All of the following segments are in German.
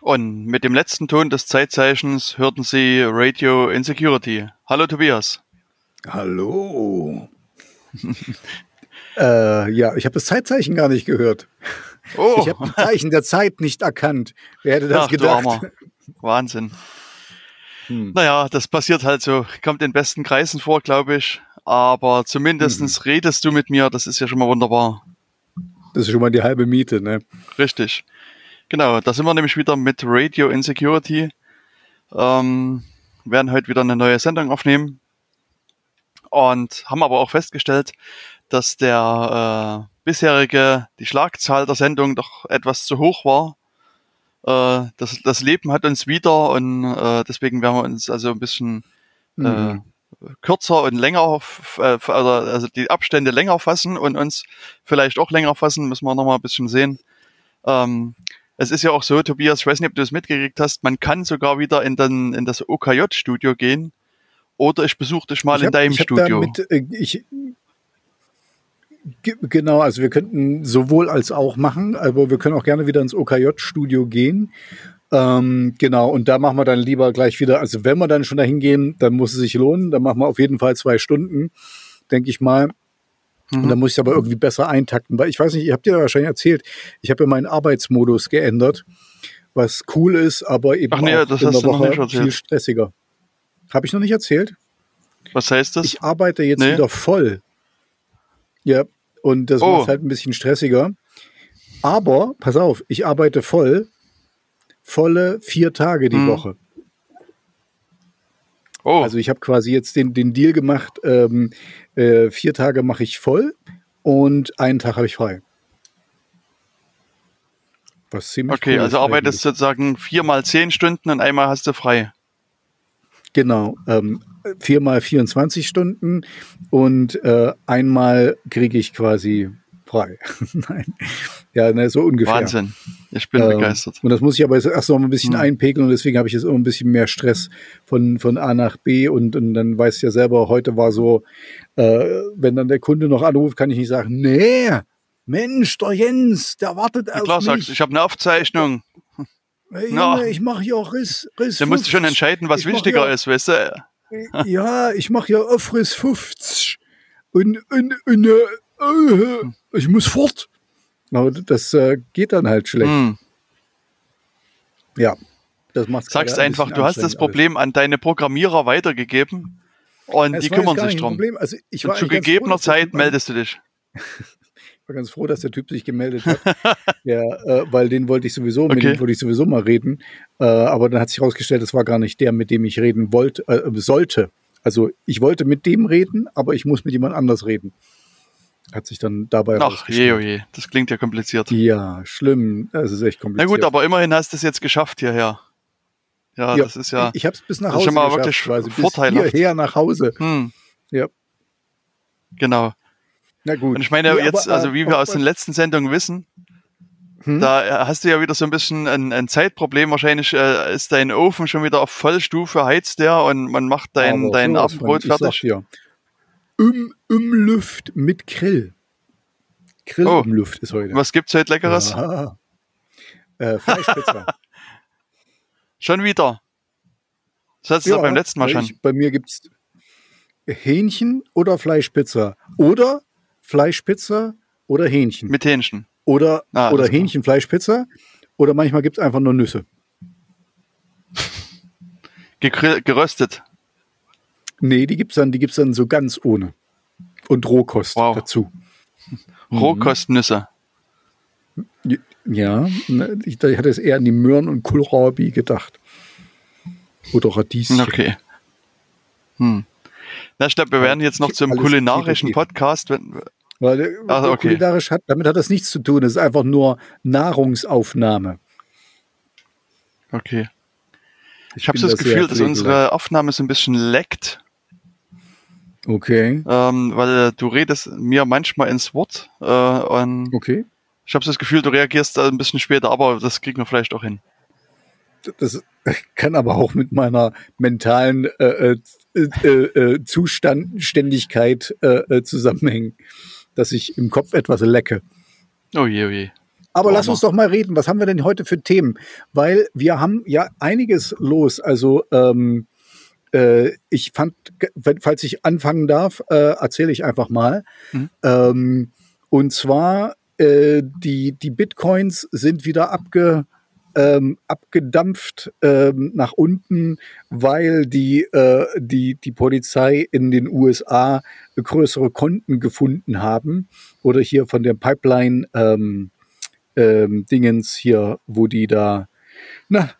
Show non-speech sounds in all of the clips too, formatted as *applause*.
Und mit dem letzten Ton des Zeitzeichens hörten Sie Radio Insecurity. Hallo Tobias. Hallo. *laughs* äh, ja, ich habe das Zeitzeichen gar nicht gehört. Oh. Ich habe die Zeichen der Zeit nicht erkannt. Wer hätte das Ach, gedacht? Wahnsinn. Hm. Naja, das passiert halt so. Kommt in besten Kreisen vor, glaube ich. Aber zumindest hm. redest du mit mir. Das ist ja schon mal wunderbar. Das ist schon mal die halbe Miete, ne? Richtig. Genau, da sind wir nämlich wieder mit Radio Insecurity. Ähm, werden heute wieder eine neue Sendung aufnehmen. Und haben aber auch festgestellt, dass der äh, bisherige, die Schlagzahl der Sendung doch etwas zu hoch war. Äh, das, das Leben hat uns wieder und äh, deswegen werden wir uns also ein bisschen äh, mhm. kürzer und länger, äh, also die Abstände länger fassen und uns vielleicht auch länger fassen, müssen wir nochmal ein bisschen sehen. Ähm, es ist ja auch so, Tobias, ich weiß nicht, ob du es mitgekriegt hast, man kann sogar wieder in, den, in das OKJ-Studio gehen. Oder ich besuche dich mal hab, in deinem ich Studio. Damit, äh, ich, genau, also wir könnten sowohl als auch machen, aber wir können auch gerne wieder ins OKJ-Studio gehen. Ähm, genau, und da machen wir dann lieber gleich wieder, also wenn wir dann schon dahin gehen, dann muss es sich lohnen, dann machen wir auf jeden Fall zwei Stunden, denke ich mal. Mhm. Und dann muss ich aber irgendwie besser eintakten, weil ich weiß nicht, ihr habt ja wahrscheinlich erzählt, ich habe ja meinen Arbeitsmodus geändert, was cool ist, aber eben Ach nee, auch das in der Woche viel stressiger. Habe ich noch nicht erzählt? Was heißt das? Ich arbeite jetzt nee. wieder voll. Ja, und das oh. macht halt ein bisschen stressiger. Aber, pass auf, ich arbeite voll, volle vier Tage die hm. Woche. Oh. Also ich habe quasi jetzt den, den Deal gemacht, ähm, äh, vier Tage mache ich voll und einen Tag habe ich frei. Was ziemlich okay, cool also arbeitest du sozusagen viermal zehn Stunden und einmal hast du frei. Genau, ähm, viermal 24 Stunden und äh, einmal kriege ich quasi frei. *laughs* Nein. Ja, ne, so ungefähr. Wahnsinn. Ich bin ähm, begeistert. Und das muss ich aber erst noch ein bisschen mhm. einpegeln und deswegen habe ich jetzt immer ein bisschen mehr Stress von, von A nach B und, und dann weißt du ja selber, heute war so, äh, wenn dann der Kunde noch anruft, kann ich nicht sagen, nee, Mensch, der Jens, der wartet auf klar, mich. Sagst, ich habe eine Aufzeichnung. Hey, Junge, ich mache hier auch Riss, Riss. Da musst du schon entscheiden, was ich wichtiger hier, ist, weißt du? *laughs* Ja, ich mache ja Aufriss 50 und, und, und äh, äh, ich muss fort. Aber das äh, geht dann halt schlecht. Hm. Ja, das macht Sagst ein einfach, du hast das Problem alles. an deine Programmierer weitergegeben und es die kümmern sich drum. Also zu gegebener froh, Zeit meldest du dich. Ich war ganz froh, dass der Typ sich gemeldet hat, *laughs* ja, äh, weil den wollte ich sowieso, okay. mit dem wollte ich sowieso mal reden. Äh, aber dann hat sich herausgestellt, das war gar nicht der, mit dem ich reden wollte, äh, sollte. Also ich wollte mit dem reden, aber ich muss mit jemand anders reden. Hat sich dann dabei Ach, je, oh je, das klingt ja kompliziert. Ja, schlimm. Das ist echt kompliziert. Na gut, aber immerhin hast du es jetzt geschafft hierher. Ja, ja das ist ja. Ich habe es bis nach Hause schon mal geschafft, wirklich quasi, vorteilhaft. hierher nach Hause. Hm. Ja. Genau. Na gut. Und ich meine, ja, jetzt, aber, also wie wir aber, aus den letzten Sendungen wissen, hm? da hast du ja wieder so ein bisschen ein, ein Zeitproblem. Wahrscheinlich äh, ist dein Ofen schon wieder auf Vollstufe, heizt der und man macht dein, dein Abendbrot fertig. Ja. Um, Umluft mit Grill. Grill oh, Umluft ist heute. Was gibt's heute Leckeres? Ja. Äh, Fleischpizza. *laughs* schon wieder. Das hattest du ja, beim letzten Mal schon. Ich, bei mir gibt's Hähnchen oder Fleischpizza. Oder Fleischpizza oder Hähnchen. Mit Hähnchen. Oder, ah, oder Hähnchen, Fleischpizza. Oder manchmal gibt es einfach nur Nüsse. geröstet. Nee, die gibt es dann, dann so ganz ohne. Und Rohkost wow. dazu. *laughs* Rohkostnüsse. Ja, ne, ich, ich hatte es eher an die Möhren und Kohlrabi gedacht. Oder Radieschen. Okay. Hm. Na, ich glaube, wir werden jetzt noch zum kulinarischen Podcast. Wenn, weil Ach, okay. kulinarisch hat, damit hat das nichts zu tun. Es ist einfach nur Nahrungsaufnahme. Okay. Ich, ich habe so das Gefühl, dass unsere Aufnahme so ein bisschen leckt. Okay. Ähm, weil du redest mir manchmal ins Wort. Äh, und okay. Ich habe das Gefühl, du reagierst ein bisschen später, aber das kriegen wir vielleicht auch hin. Das kann aber auch mit meiner mentalen äh, äh, äh, äh Zuständigkeit äh, zusammenhängen dass ich im Kopf etwas lecke. Oh je, oh je. Aber lass uns doch mal reden. Was haben wir denn heute für Themen? Weil wir haben ja einiges los. Also ähm, äh, ich fand, falls ich anfangen darf, äh, erzähle ich einfach mal. Mhm. Ähm, und zwar äh, die die Bitcoins sind wieder abge ähm, abgedampft ähm, nach unten, weil die, äh, die, die Polizei in den USA größere Konten gefunden haben. Oder hier von der Pipeline ähm, ähm, Dingens hier, wo die da, na,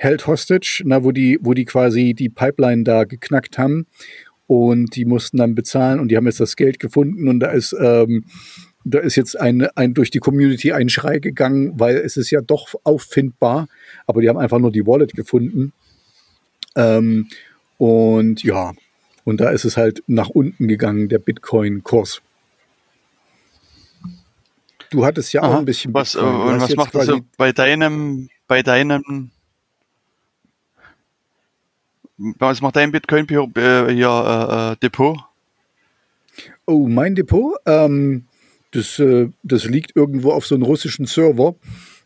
held hostage, na, wo die, wo die quasi die Pipeline da geknackt haben und die mussten dann bezahlen und die haben jetzt das Geld gefunden und da ist ähm, da ist jetzt ein, ein durch die Community ein Schrei gegangen, weil es ist ja doch auffindbar, aber die haben einfach nur die Wallet gefunden. Ähm, und ja, und da ist es halt nach unten gegangen, der Bitcoin-Kurs. Du hattest ja Aha, auch ein bisschen. Was, und was macht das so bei deinem, bei deinem, was macht dein Bitcoin äh, hier äh, Depot? Oh, mein Depot? Ähm, das, äh, das liegt irgendwo auf so einem russischen Server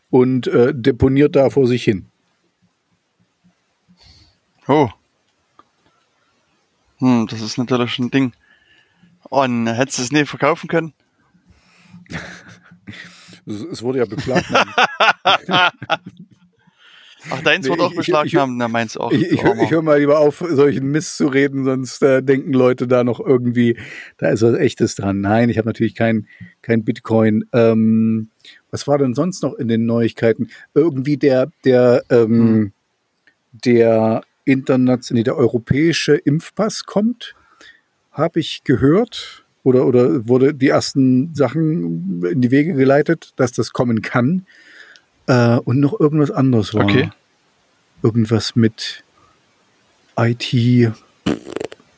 und äh, deponiert da vor sich hin. Oh. Hm, das ist natürlich ein Ding. Und hättest du es nicht verkaufen können? *laughs* es wurde ja beklagt. *laughs* Ach, deins nee, wird auch beschlagnahmt, na meins auch. Ich, ich, ich höre mal lieber auf, solchen Mist zu reden, sonst äh, denken Leute da noch irgendwie, da ist was Echtes dran. Nein, ich habe natürlich kein, kein Bitcoin. Ähm, was war denn sonst noch in den Neuigkeiten? Irgendwie der, der, ähm, hm. der internationale, der europäische Impfpass kommt, habe ich gehört. Oder, oder wurde die ersten Sachen in die Wege geleitet, dass das kommen kann. Äh, und noch irgendwas anderes war. Okay. Irgendwas mit IT.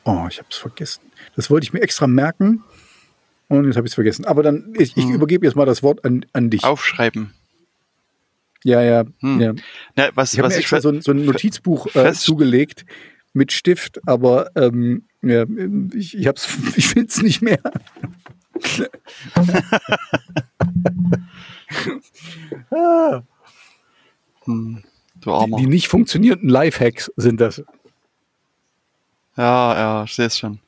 Oh, ich habe es vergessen. Das wollte ich mir extra merken. Und jetzt habe ich es vergessen. Aber dann, ich, ich hm. übergebe jetzt mal das Wort an, an dich. Aufschreiben. Ja, ja. Hm. ja. Na, was, ich habe mir extra so, so, ein Notizbuch äh, zugelegt mit Stift, aber ähm, ja, ich, ich, *laughs* ich finde es nicht mehr. *laughs* hm, die, die, nicht funktionierenden Lifehacks sind das. Ja, ja, ich sehe es schon.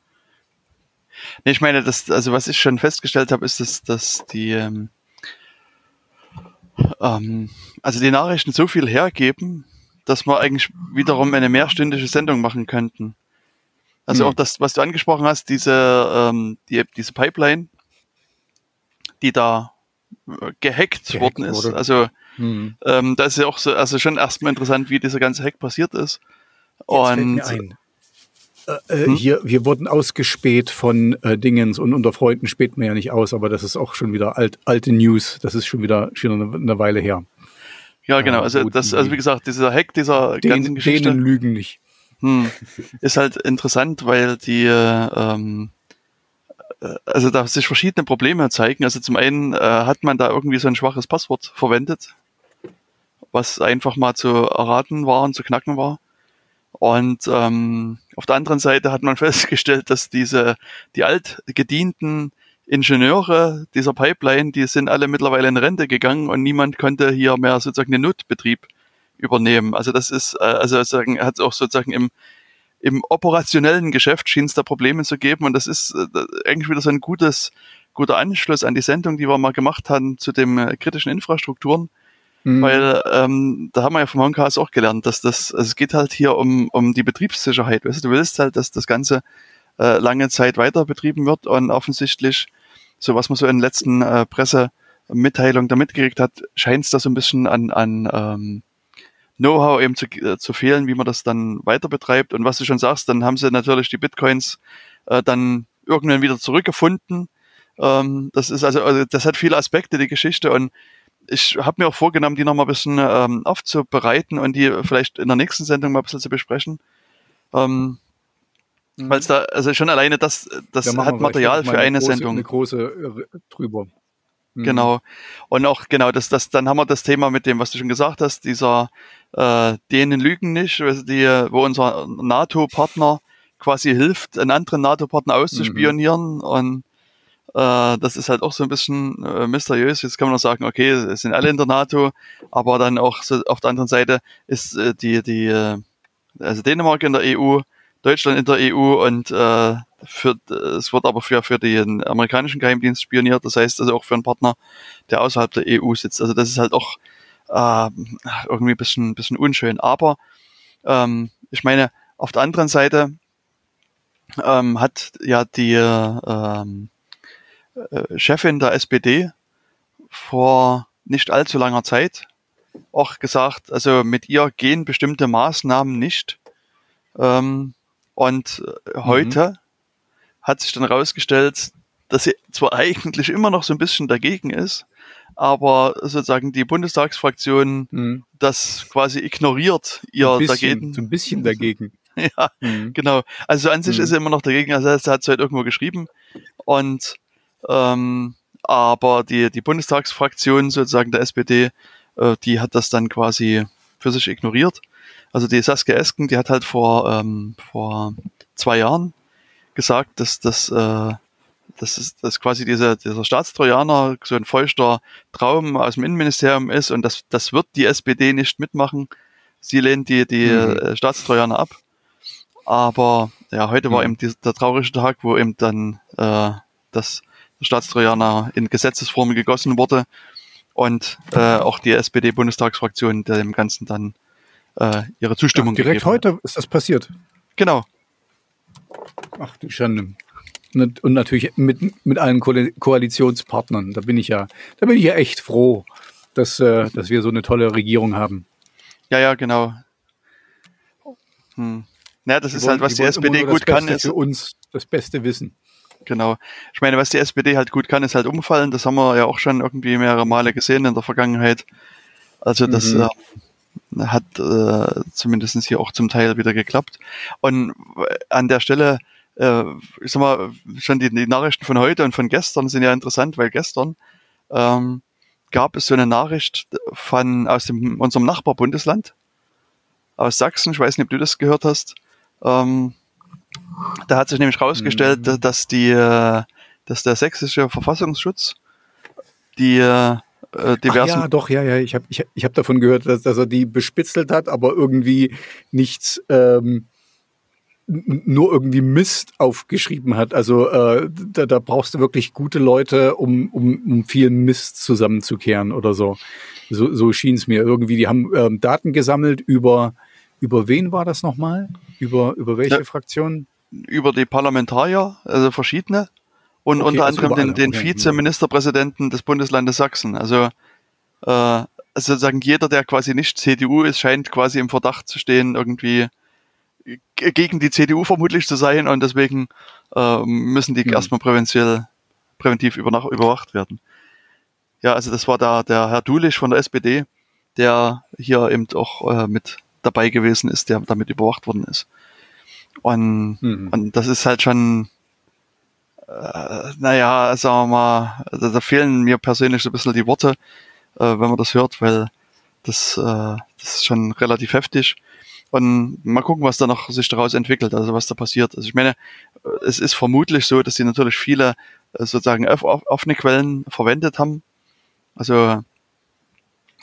Nee, ich meine, das, also was ich schon festgestellt habe, ist, dass, dass die, ähm, ähm, also die Nachrichten so viel hergeben, dass wir eigentlich wiederum eine mehrstündige Sendung machen könnten. Also mhm. auch das, was du angesprochen hast, diese, ähm, die, diese Pipeline, die da äh, gehackt, gehackt worden ist. Wurde. Also mhm. ähm, das ist ja auch so, also schon erstmal interessant, wie dieser ganze Hack passiert ist. Jetzt und äh, äh, hm? hier, wir wurden ausgespäht von äh, Dingens und unter Freunden späht man ja nicht aus, aber das ist auch schon wieder alt, alte News. Das ist schon wieder schon eine, eine Weile her. Ja, genau. Also das, also wie gesagt, dieser Hack dieser den, ganzen Geschichte. Denen lügen nicht. Hm, ist halt interessant, weil die ähm, äh, also da sich verschiedene Probleme zeigen. Also zum einen äh, hat man da irgendwie so ein schwaches Passwort verwendet, was einfach mal zu erraten war und zu knacken war. Und ähm, auf der anderen Seite hat man *laughs* festgestellt, dass diese die altgedienten Ingenieure dieser Pipeline, die sind alle mittlerweile in Rente gegangen und niemand konnte hier mehr sozusagen den Notbetrieb übernehmen. Also das ist, äh, also sozusagen, hat auch sozusagen im, im operationellen Geschäft schien es da Probleme zu geben und das ist äh, eigentlich wieder so ein gutes, guter Anschluss an die Sendung, die wir mal gemacht haben zu den äh, kritischen Infrastrukturen. Mhm. Weil ähm, da haben wir ja vom Honkas auch gelernt, dass das, also es geht halt hier um, um die Betriebssicherheit. Weißt du, du willst halt, dass das Ganze äh, lange Zeit weiter betrieben wird und offensichtlich, so was man so in den letzten äh, Pressemitteilungen da mitgekriegt hat, scheint es da so ein bisschen an, an ähm, Know-how eben zu, äh, zu fehlen, wie man das dann weiter betreibt. Und was du schon sagst, dann haben sie natürlich die Bitcoins äh, dann irgendwann wieder zurückgefunden. Ähm, das ist also, also, das hat viele Aspekte, die Geschichte. Und ich habe mir auch vorgenommen, die nochmal ein bisschen ähm, aufzubereiten und die vielleicht in der nächsten Sendung mal ein bisschen zu besprechen. Ähm, mhm. Weil es da, also schon alleine das, das ja, hat Material für eine, große, Sendung. Eine große äh, drüber. Mhm. Genau. Und auch, genau, das, das, dann haben wir das Thema mit dem, was du schon gesagt hast, dieser äh, denen lügen nicht, also die, wo unser NATO-Partner quasi hilft, einen anderen NATO-Partner auszuspionieren mhm. und Äh, das ist halt auch so ein bisschen äh, mysteriös. Jetzt kann man noch sagen, okay, es sind alle in der NATO, aber dann auch so auf der anderen Seite ist äh, die, die, äh, also Dänemark in der EU, Deutschland in der EU und äh, für, es wird aber für, für den amerikanischen Geheimdienst spioniert, das heißt also auch für einen Partner, der außerhalb der EU sitzt. Also das ist halt auch äh, irgendwie ein bisschen, bisschen unschön. Aber ähm, ich meine, auf der anderen Seite ähm, hat ja die ähm, äh, Chefin der SPD vor nicht allzu langer Zeit auch gesagt, also mit ihr gehen bestimmte Maßnahmen nicht. Ähm, und äh, mhm. heute hat sich dann herausgestellt, dass sie zwar *laughs* eigentlich immer noch so ein bisschen dagegen ist, aber sozusagen die Bundestagsfraktion mhm. das quasi ignoriert, ihr ein bisschen, dagegen. So ein bisschen dagegen. *laughs* ja, mhm. genau. Also an sich mhm. ist sie immer noch dagegen, also er hat es halt irgendwo geschrieben. Und ähm, aber die, die Bundestagsfraktion sozusagen der SPD, äh, die hat das dann quasi für sich ignoriert. Also die Saskia Esken, die hat halt vor, ähm, vor zwei Jahren gesagt, dass das, äh, dass, ist, dass quasi dieser, dieser Staatstrojaner so ein feuchter Traum aus dem Innenministerium ist und das, das wird die SPD nicht mitmachen. Sie lehnt die, die mhm. Äh, Staatstrojaner ab. Aber ja, heute mhm. war eben die, der traurige Tag, wo eben dann äh, das Staatstrojaner in Gesetzesform gegossen wurde und äh, auch die SPD-Bundestagsfraktion dem Ganzen dann äh, ihre Zustimmung Ach, direkt heute ist das passiert. Genau. Ach du Schande. Und natürlich mit, mit allen Ko Koalitionspartnern. Da bin ich ja, da bin ich ja echt froh, dass, äh, dass wir so eine tolle Regierung haben. Ja, ja, genau. Hm. Naja, das die ist halt, wollen, halt, was die, die SPD gut kann. Ist für uns das beste Wissen. Genau. Ich meine, was die SPD halt gut kann, ist halt umfallen. Das haben wir ja auch schon irgendwie mehrere Male gesehen in der Vergangenheit. Also das mhm. äh, hat äh, zumindest hier auch zum Teil wieder geklappt. Und an der Stelle, äh, ich sag mal, schon die, die Nachrichten von heute und von gestern sind ja interessant, weil gestern ähm, gab es so eine Nachricht von aus dem, unserem Nachbarbundesland, aus Sachsen, ich weiß nicht, ob du das gehört hast. Ähm, da hat sich nämlich herausgestellt, mhm. dass die, äh, dass der sächsische Verfassungsschutz die äh, diversen. Ach ja, doch, ja, ja. Ich habe ich, ich hab davon gehört, dass, dass er die bespitzelt hat, aber irgendwie nichts, ähm, nur irgendwie Mist aufgeschrieben hat. Also äh, da, da brauchst du wirklich gute Leute, um, um, um viel Mist zusammenzukehren oder so. So, so schien es mir. Irgendwie, die haben ähm, Daten gesammelt über, über wen war das nochmal? Über, über welche ja. Fraktion? über die Parlamentarier, also verschiedene, und okay, unter also anderem den, den. Vizeministerpräsidenten des Bundeslandes Sachsen. Also, äh, also sozusagen jeder, der quasi nicht CDU ist, scheint quasi im Verdacht zu stehen, irgendwie gegen die CDU vermutlich zu sein und deswegen äh, müssen die mhm. erstmal präventiv, präventiv überwacht werden. Ja, also das war da der Herr Dulisch von der SPD, der hier eben auch äh, mit dabei gewesen ist, der damit überwacht worden ist. Und, mhm. und das ist halt schon, äh, naja, sagen wir mal, also da fehlen mir persönlich so ein bisschen die Worte, äh, wenn man das hört, weil das, äh, das ist schon relativ heftig. Und mal gucken, was da noch sich daraus entwickelt, also was da passiert. Also ich meine, es ist vermutlich so, dass sie natürlich viele äh, sozusagen offene Quellen verwendet haben. Also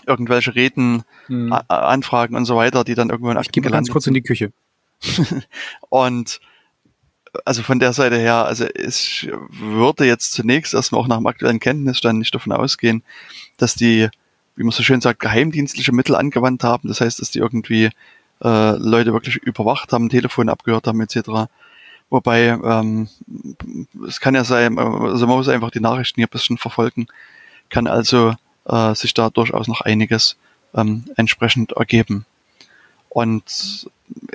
irgendwelche Reden, hm. Anfragen und so weiter, die dann irgendwann Ich gehe mal ganz kurz in die Küche. *laughs* und also von der Seite her, also ich würde jetzt zunächst erstmal auch nach dem aktuellen Kenntnisstand nicht davon ausgehen, dass die, wie man so schön sagt, geheimdienstliche Mittel angewandt haben. Das heißt, dass die irgendwie äh, Leute wirklich überwacht haben, Telefon abgehört haben etc. Wobei ähm, es kann ja sein, also man muss einfach die Nachrichten hier ein bisschen verfolgen, kann also äh, sich da durchaus noch einiges ähm, entsprechend ergeben. Und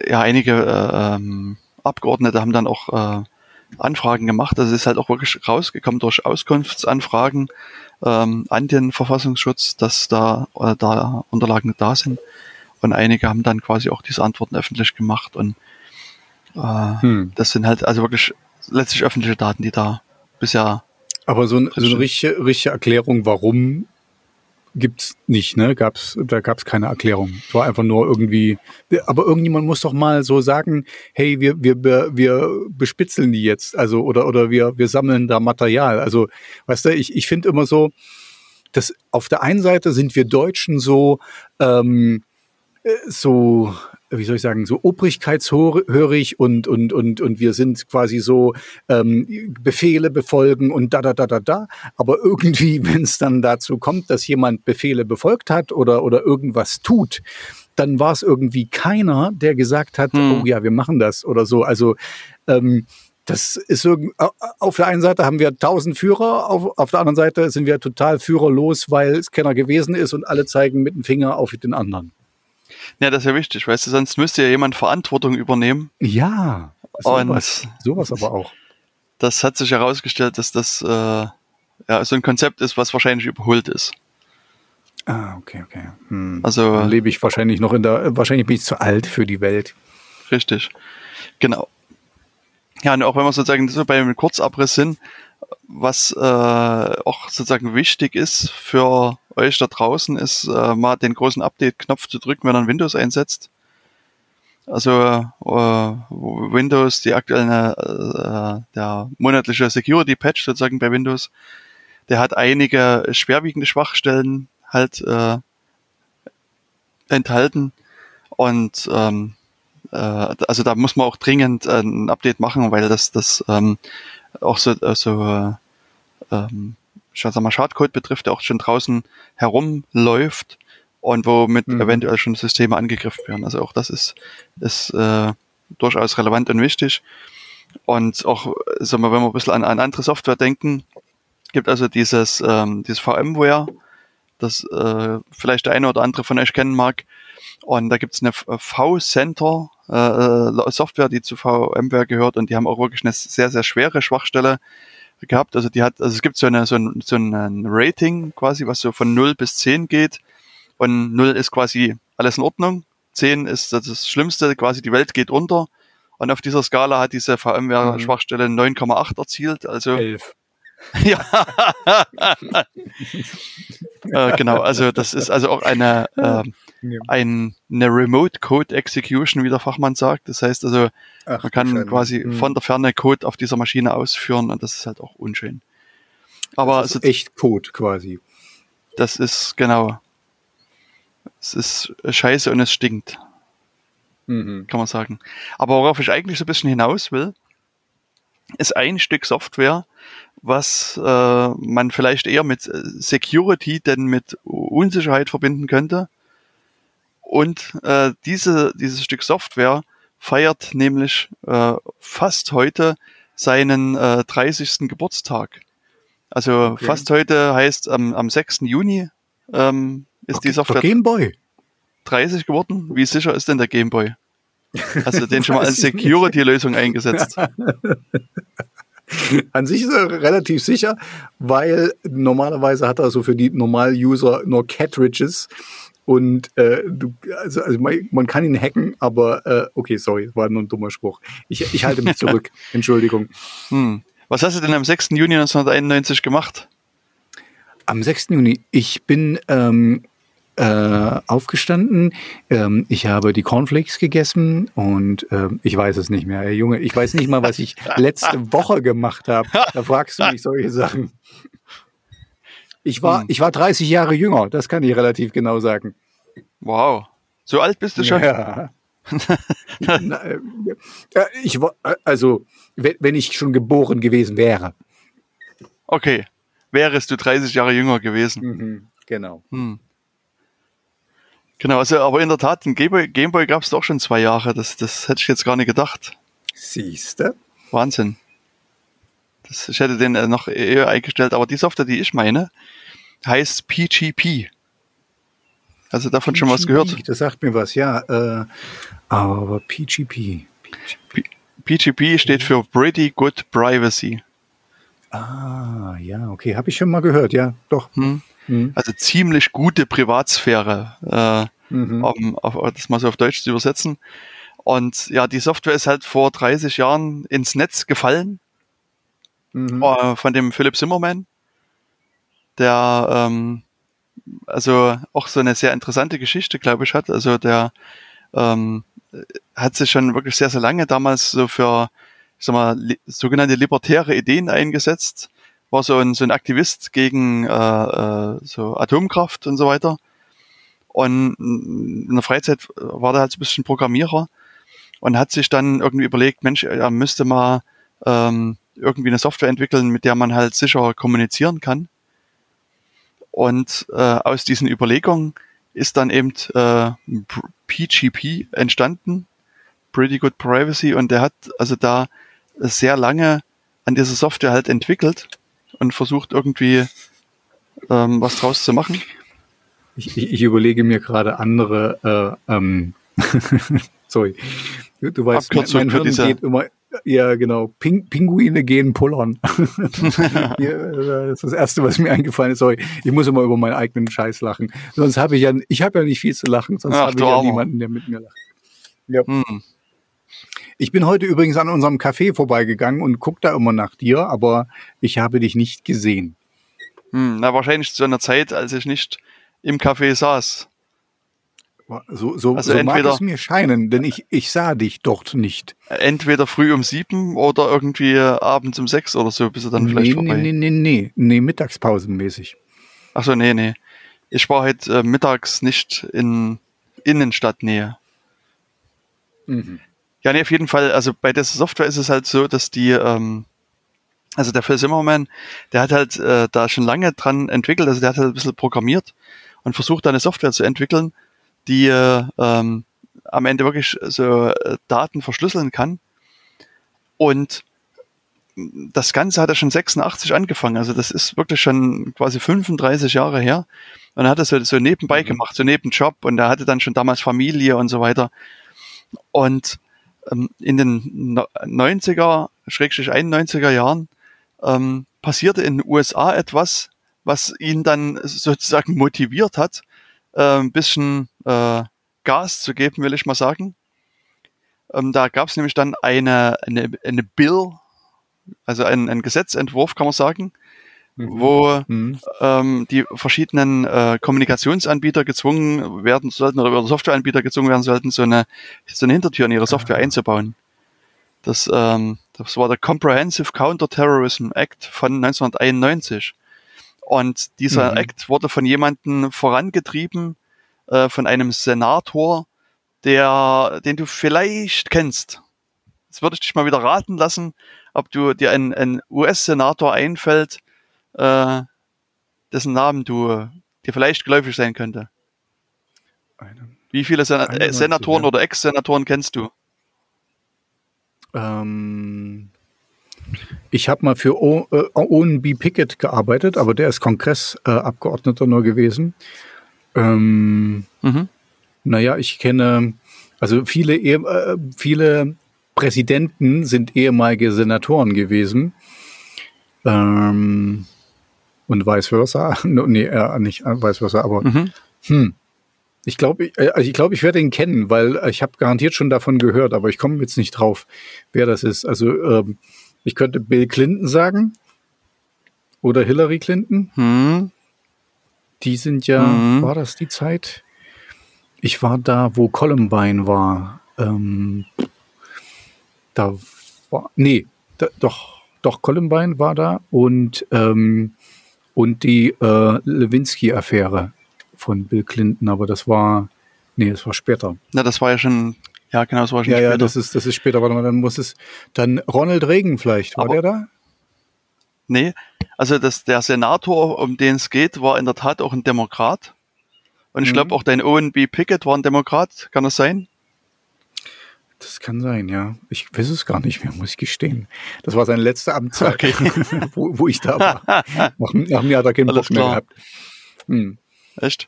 ja, einige äh, ähm, Abgeordnete haben dann auch äh, Anfragen gemacht. Also es ist halt auch wirklich rausgekommen durch Auskunftsanfragen ähm, an den Verfassungsschutz, dass da, äh, da Unterlagen da sind. Und einige haben dann quasi auch diese Antworten öffentlich gemacht. Und äh, hm. das sind halt also wirklich letztlich öffentliche Daten, die da bisher. Aber so, ein, so eine richtige, richtige Erklärung, warum gibt's nicht, ne? Gab's, da gab's keine Erklärung. Es war einfach nur irgendwie, aber irgendjemand muss doch mal so sagen, hey, wir, wir, wir bespitzeln die jetzt, also, oder, oder wir, wir sammeln da Material. Also, weißt du, ich, ich finde immer so, dass auf der einen Seite sind wir Deutschen so, ähm, äh, so wie soll ich sagen, so obrigkeitshörig und, und, und, und wir sind quasi so ähm, Befehle befolgen und da, da, da, da, da. Aber irgendwie, *laughs* wenn es dann dazu kommt, dass jemand Befehle befolgt hat oder, oder irgendwas tut, dann war es irgendwie keiner, der gesagt hat, hm. oh ja, wir machen das oder so. Also ähm, das ist auf der einen Seite haben wir tausend Führer, auf, auf der anderen Seite sind wir total führerlos, weil es keiner gewesen ist und alle zeigen mit dem Finger auf den anderen. Ja, das ist ja wichtig, weißt du, sonst müsste ja jemand Verantwortung übernehmen. Ja, sowas, und sowas aber auch. Das hat sich herausgestellt, dass das äh, ja, so ein Konzept ist, was wahrscheinlich überholt ist. Ah, okay, okay. Hm. Also Dann lebe ich wahrscheinlich noch in der, wahrscheinlich bin ich zu alt für die Welt. Richtig, genau. Ja, und auch wenn wir sozusagen so bei einem Kurzabriss sind, was äh, auch sozusagen wichtig ist für euch da draußen, ist äh, mal den großen Update-Knopf zu drücken, wenn ihr Windows einsetzt. Also äh, Windows, die aktuelle, äh, der monatliche Security-Patch sozusagen bei Windows, der hat einige schwerwiegende Schwachstellen halt äh, enthalten und ähm, äh, also da muss man auch dringend äh, ein Update machen, weil das das ähm, auch so, äh, so ähm, sag mal, Schadcode betrifft, der auch schon draußen herumläuft und womit mhm. eventuell schon Systeme angegriffen werden. Also auch das ist, ist äh, durchaus relevant und wichtig. Und auch, sagen wir, wenn wir ein bisschen an, an andere Software denken, gibt also dieses, ähm, dieses VMware, das äh, vielleicht der eine oder andere von euch kennen mag. Und da gibt es eine V-Center äh, äh, Software, die zu VMware gehört und die haben auch wirklich eine sehr, sehr schwere Schwachstelle gehabt. Also die hat, also es gibt so, eine, so, ein, so ein Rating quasi, was so von 0 bis 10 geht. Und 0 ist quasi alles in Ordnung. 10 ist das Schlimmste, quasi die Welt geht unter. Und auf dieser Skala hat diese VMware-Schwachstelle 9,8 erzielt. Also 11. *laughs* ja. *laughs* äh, genau, also das ist also auch eine, äh, ein, eine Remote Code Execution, wie der Fachmann sagt. Das heißt also, Ach, man kann quasi hm. von der Ferne Code auf dieser Maschine ausführen und das ist halt auch unschön. Aber das ist also, echt Code quasi. Das ist genau. Es ist scheiße und es stinkt. Mhm. Kann man sagen. Aber worauf ich eigentlich so ein bisschen hinaus will, ist ein Stück Software, was äh, man vielleicht eher mit Security denn mit Unsicherheit verbinden könnte. Und äh, diese, dieses Stück Software feiert nämlich äh, fast heute seinen äh, 30. Geburtstag. Also okay. fast heute heißt am, am 6. Juni ähm, ist okay, die Software Gameboy. 30 geworden. Wie sicher ist denn der Gameboy? Hast du den *laughs* schon mal als Security-Lösung eingesetzt? *laughs* *laughs* An sich ist er relativ sicher, weil normalerweise hat er so für die Normal-User nur Cartridges und äh, du, also, also man, man, kann ihn hacken, aber äh, okay, sorry, war nur ein dummer Spruch. Ich, ich halte mich zurück. *laughs* Entschuldigung. Hm. Was hast du denn am 6. Juni 1991 gemacht? Am 6. Juni, ich bin ähm, äh, aufgestanden. Ähm, ich habe die Cornflakes gegessen und äh, ich weiß es nicht mehr. Hey, Junge, ich weiß nicht mal, was ich letzte Woche gemacht habe. Da fragst du mich solche Sachen. Ich war, hm. ich war 30 Jahre jünger, das kann ich relativ genau sagen. Wow. So alt bist du schon? Ja. *laughs* Na, äh, ich war, äh, also, wenn ich schon geboren gewesen wäre. Okay. Wärest du 30 Jahre jünger gewesen? Mhm, genau. Hm. Genau, also, aber in der Tat, den Gameboy, Gameboy gab es doch schon zwei Jahre. Das, das hätte ich jetzt gar nicht gedacht. Siehste? Wahnsinn. Das, ich hätte den äh, noch eher eingestellt, aber die Software, die ich meine, heißt PGP. Also davon PGP, schon was gehört? Das sagt mir was, ja. Äh, aber PGP. PGP. PGP steht für Pretty Good Privacy. Ah, ja, okay, habe ich schon mal gehört, ja, doch. Hm. Hm. Also ziemlich gute Privatsphäre, äh, mhm. um, auf, das mal so auf Deutsch zu übersetzen. Und ja, die Software ist halt vor 30 Jahren ins Netz gefallen mhm. äh, von dem Philipp Zimmerman, der ähm, also auch so eine sehr interessante Geschichte, glaube ich, hat. Also der ähm, hat sich schon wirklich sehr, sehr lange damals so für, ich sag mal, li sogenannte libertäre Ideen eingesetzt. War so ein, so ein Aktivist gegen äh, äh, so Atomkraft und so weiter. Und in der Freizeit war er halt so ein bisschen Programmierer und hat sich dann irgendwie überlegt, Mensch, er müsste mal ähm, irgendwie eine Software entwickeln, mit der man halt sicher kommunizieren kann. Und äh, aus diesen Überlegungen ist dann eben äh, PGP entstanden, Pretty Good Privacy, und der hat also da sehr lange an dieser Software halt entwickelt und versucht irgendwie ähm, was draus zu machen. Ich, ich, ich überlege mir gerade andere, äh, ähm, *laughs* sorry, du, du weißt, Abkürzung mein, mein Hirn geht immer, ja genau, Ping, Pinguine gehen pullern. *laughs* Äh, das ist das Erste, was mir eingefallen ist. Sorry, ich muss immer über meinen eigenen Scheiß lachen. Sonst habe ich ja, ich habe ja nicht viel zu lachen, sonst habe ich ja niemanden, der mit mir lacht. Ja. Hm. Ich bin heute übrigens an unserem Café vorbeigegangen und guck da immer nach dir, aber ich habe dich nicht gesehen. Hm, na, wahrscheinlich zu einer Zeit, als ich nicht im Café saß. So, so, Also so mag entweder- es mir scheinen, denn ich, ich sah dich dort nicht. Entweder früh um sieben oder irgendwie abends um sechs oder so, bist du dann vielleicht nee, vorbei. nee, nee, nee, nee, nee, mittagspausenmäßig. Ach so, nee, nee. Ich war heute äh, mittags nicht in Innenstadtnähe. Mhm. Ja, nee, auf jeden Fall. Also bei dieser Software ist es halt so, dass die, ähm, also der Phil Zimmerman, der hat halt äh, da schon lange dran entwickelt, also der hat halt ein bisschen programmiert und versucht da eine Software zu entwickeln, die äh, ähm, am Ende wirklich so äh, Daten verschlüsseln kann. Und das Ganze hat er schon 86 angefangen. Also das ist wirklich schon quasi 35 Jahre her. Und er hat das so, so nebenbei Mhm. gemacht, so neben Job. Und er hatte dann schon damals Familie und so weiter. Und in den no- 90er, Schrägstrich 91er Jahren ähm, passierte in den USA etwas, was ihn dann sozusagen motiviert hat, äh, ein bisschen äh, Gas zu geben, will ich mal sagen. Ähm, da gab es nämlich dann eine, eine, eine Bill, also ein, ein Gesetzentwurf, kann man sagen, wo Mhm. ähm, die verschiedenen äh, Kommunikationsanbieter gezwungen werden sollten oder Softwareanbieter gezwungen werden sollten, so eine, so eine Hintertür in ihre Software Ah. einzubauen. Das, ähm, das war der Comprehensive Counterterrorism Act von 1991. Und dieser Mhm. Act wurde von jemandem vorangetrieben, äh, von einem Senator, der, den du vielleicht kennst. Jetzt würde ich dich mal wieder raten lassen, ob du dir ein, ein US-Senator einfällt, äh, dessen Namen du dir vielleicht geläufig sein könnte. Wie viele Sena äh, 91, Senatoren oder Ex-Senatoren kennst du? ähm, ich habe mal für o, äh, Owen B. Pickett gearbeitet, aber der ist Kongressabgeordneter nur gewesen. Ähm, Mhm. Naja, ich kenne, also viele, äh, viele Präsidenten sind ehemalige Senatoren gewesen. Ähm, und vice versa. *laughs* No, nee, äh, nicht äh, vice versa, aber Mhm. hm. Ich glaube, ich, äh, also ich, glaube, ich werde ihn kennen, weil ich habe garantiert schon davon gehört, aber ich komme jetzt nicht drauf, wer das ist. Also ähm, ich könnte Bill Clinton sagen oder Hillary Clinton. Hm. Die sind ja, Mhm. war das die Zeit? Ich war da, wo Columbine war. Ähm, da war, nee, da, doch, doch, Columbine war da und, ähm, und die äh, Lewinsky-Affäre von Bill Clinton, aber das war, nee, das war später. Na, das war ja schon, ja genau, das war schon Ja, ja, später. das ist, das ist später, warte mal, dann muss es, dann Ronald Reagan vielleicht, war Aber- der da? Nee, also das, der Senator, um den es geht, war in der Tat auch ein Demokrat. Und ich Mhm. glaube auch dein Owen B. Pickett war ein Demokrat, kann das sein? Das kann sein, ja. Ich weiß es gar nicht mehr, muss ich gestehen. Das war seine letzte Amtszeit, Okay. *laughs* wo, wo ich da war. Nach, nach mir hat er keinen Bock mehr gehabt. Hm. Echt?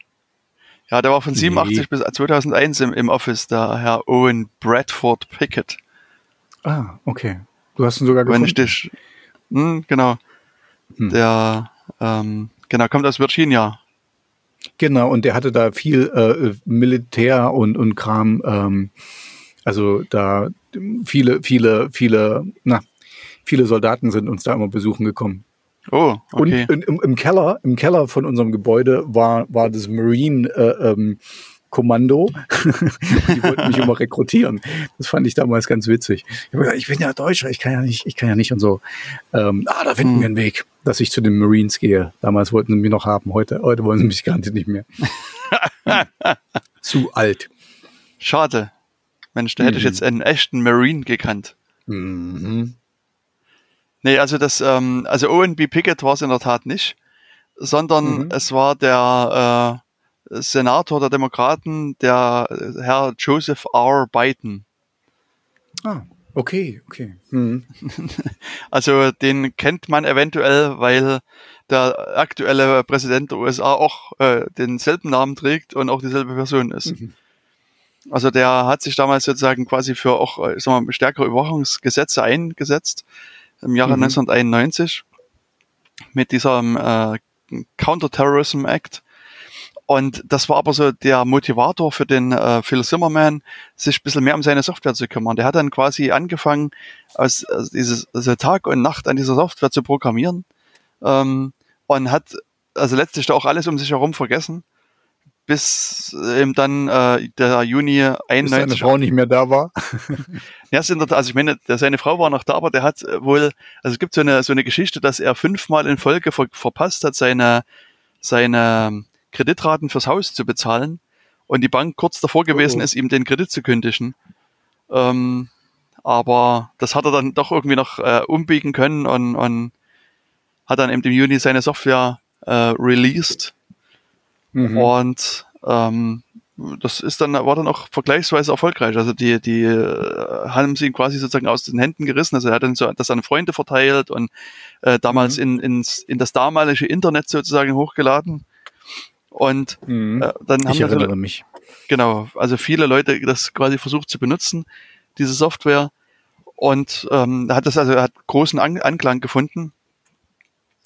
Ja, der war von 87 bis 2001 im, im Office, der Herr Owen Bradford Pickett. Ah, okay. Du hast ihn sogar Wenn ich gefunden. dich, hm, genau, Hm. der, ähm, genau, kommt aus Virginia. Genau, und der hatte da viel äh, Militär und, und Kram. Ähm, also da viele, viele, viele, na, viele Soldaten sind uns da immer besuchen gekommen. Oh, okay. Und, im, im, Keller, im Keller von unserem Gebäude war, war das Marine äh, ähm, Kommando. *laughs* die wollten mich immer rekrutieren. Das fand ich damals ganz witzig. Ich, gesagt, ich bin ja Deutscher, ich kann ja nicht, ich kann ja nicht und so. Ähm, ah, da finden hm. wir einen Weg, dass ich zu den Marines gehe. Damals wollten sie mich noch haben, heute, heute wollen sie mich garantiert nicht mehr. *laughs* Zu alt. Schade. Mensch, da hätte mhm. ich jetzt einen echten Marine gekannt. Mhm. Nee, also das, ähm, also ONB Pickett war es in der Tat nicht, sondern mhm. es war der äh, Senator der Demokraten, der Herr Joseph R. Biden. Ah, okay, okay. Mhm. *laughs* Also den kennt man eventuell, weil der aktuelle Präsident der USA auch äh, denselben Namen trägt und auch dieselbe Person ist. Mhm. Also der hat sich damals sozusagen quasi für auch äh, sagen wir mal, stärkere Überwachungsgesetze eingesetzt im Jahre mhm. 1991 mit diesem äh, Counterterrorism Act. Und das war aber so der Motivator für den äh, Phil Zimmerman, sich ein bisschen mehr um seine Software zu kümmern. Der hat dann quasi angefangen, aus, aus dieses, also Tag und Nacht an dieser Software zu programmieren ähm, und hat also letztlich da auch alles um sich herum vergessen bis eben dann äh, der Juni 91. Bis seine Frau nicht mehr da war. *laughs* ja, sind also ich meine, der, seine Frau war noch da, aber der hat wohl, also es gibt so eine so eine Geschichte, dass er fünfmal in Folge ver, verpasst hat, seine seine Kreditraten fürs Haus zu bezahlen und die Bank kurz davor gewesen oh. ist, ihm den Kredit zu kündigen. Ähm, aber das hat er dann doch irgendwie noch äh, umbiegen können und, und hat dann im Juni seine Software äh, released Mhm. Und ähm, das ist dann, war dann auch vergleichsweise erfolgreich. Also die, die äh, haben sie ihn quasi sozusagen aus den Händen gerissen. Also er hat dann so das an Freunde verteilt und äh, damals mhm. in, ins, in das damalige Internet sozusagen hochgeladen. Und mhm. äh, dann haben ich erinnere also, mich. Genau, also viele Leute das quasi versucht zu benutzen, diese Software. Und ähm, hat das also hat großen An Anklang gefunden.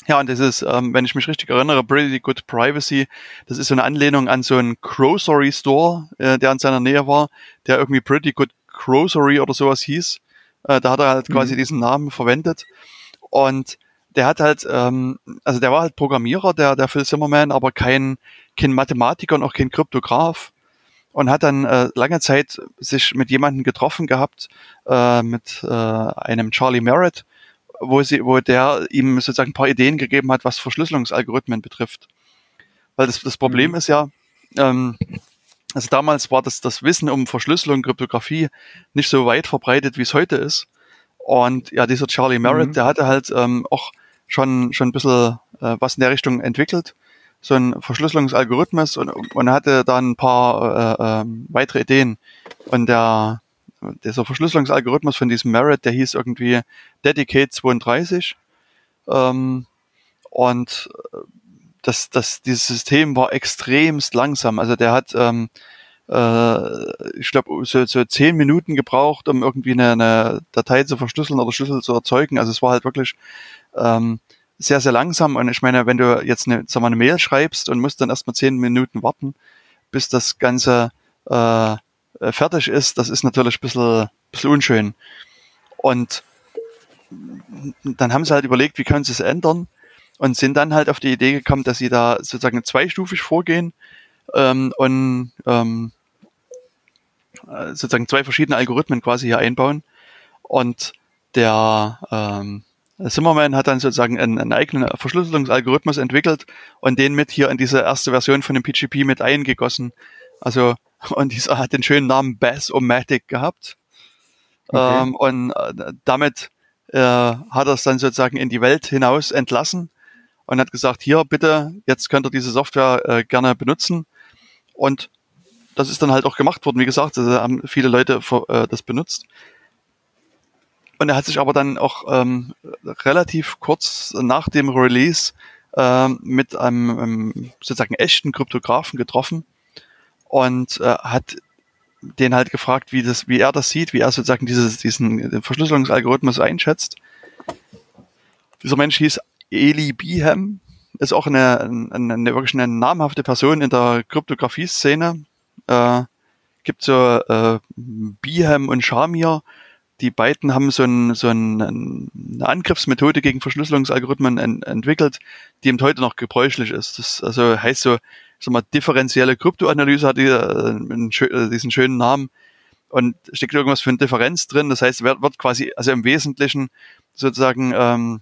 Ja, und das ist, ähm, wenn ich mich richtig erinnere, Pretty Good Privacy. Das ist so eine Anlehnung an so einen Grocery Store, äh, der in seiner Nähe war, der irgendwie Pretty Good Grocery oder sowas hieß. Äh, da hat er halt mhm. quasi diesen Namen verwendet. Und der hat halt, ähm, also der war halt Programmierer, der, der Phil Zimmerman, aber kein, kein Mathematiker und auch kein Kryptograf. Und hat dann äh, lange Zeit sich mit jemandem getroffen gehabt, äh, mit äh, einem Charlie Merritt, wo, sie, wo der ihm sozusagen ein paar Ideen gegeben hat, was Verschlüsselungsalgorithmen betrifft. Weil das, das Problem mhm. ist ja, ähm, also damals war das, das Wissen um Verschlüsselung, Kryptographie nicht so weit verbreitet, wie es heute ist. Und ja, dieser Charlie Merritt, mhm. der hatte halt ähm, auch schon, schon ein bisschen äh, was in der Richtung entwickelt. So ein Verschlüsselungsalgorithmus und, und hatte dann ein paar äh, äh, weitere Ideen. Und der, dieser Verschlüsselungsalgorithmus von diesem Merit, der hieß irgendwie Dedicate 32. Ähm, und äh, das, das, dieses System war extremst langsam. Also der hat, ähm, äh, ich glaube, so, so zehn Minuten gebraucht, um irgendwie eine, eine Datei zu verschlüsseln oder Schlüssel zu erzeugen. Also es war halt wirklich ähm, sehr, sehr langsam. Und ich meine, wenn du jetzt eine, sag mal, eine Mail schreibst und musst dann erstmal zehn Minuten warten, bis das Ganze äh, äh, fertig ist, das ist natürlich ein bisschen, bisschen unschön. Und dann haben sie halt überlegt, wie können sie es ändern und sind dann halt auf die Idee gekommen, dass sie da sozusagen zweistufig vorgehen ähm, und ähm, äh, sozusagen zwei verschiedene Algorithmen quasi hier einbauen. Und der ähm, Zimmerman hat dann sozusagen einen, einen eigenen Verschlüsselungsalgorithmus entwickelt und den mit hier in diese erste Version von dem PGP mit eingegossen. Also und dieser hat den schönen Namen Bass-O-Matic gehabt. Okay. Ähm, und äh, damit äh, hat er es dann sozusagen in die Welt hinaus entlassen und hat gesagt, hier bitte, jetzt könnt ihr diese Software äh, gerne benutzen. Und das ist dann halt auch gemacht worden. Wie gesagt, also haben viele Leute äh, das benutzt. Und er hat sich aber dann auch ähm, relativ kurz nach dem Release äh, mit einem, einem sozusagen echten Kryptografen getroffen und äh, hat den halt gefragt, wie das, wie er das sieht, wie er sozusagen dieses, diesen Verschlüsselungsalgorithmus einschätzt. Dieser Mensch hieß Eli Beham, ist auch eine, eine, eine wirklich eine namhafte Person in der Kryptographie-Szene. Äh, gibt so äh, Beham und Shamir, die beiden haben so, ein, so ein, eine Angriffsmethode gegen Verschlüsselungsalgorithmen en, entwickelt, die eben heute noch gebräuchlich ist. Das also heißt so, sag mal, differenzielle Kryptoanalyse hat die, äh, diesen schönen Namen und steckt irgendwas für eine Differenz drin. Das heißt, wird, wird quasi, also im Wesentlichen sozusagen ähm,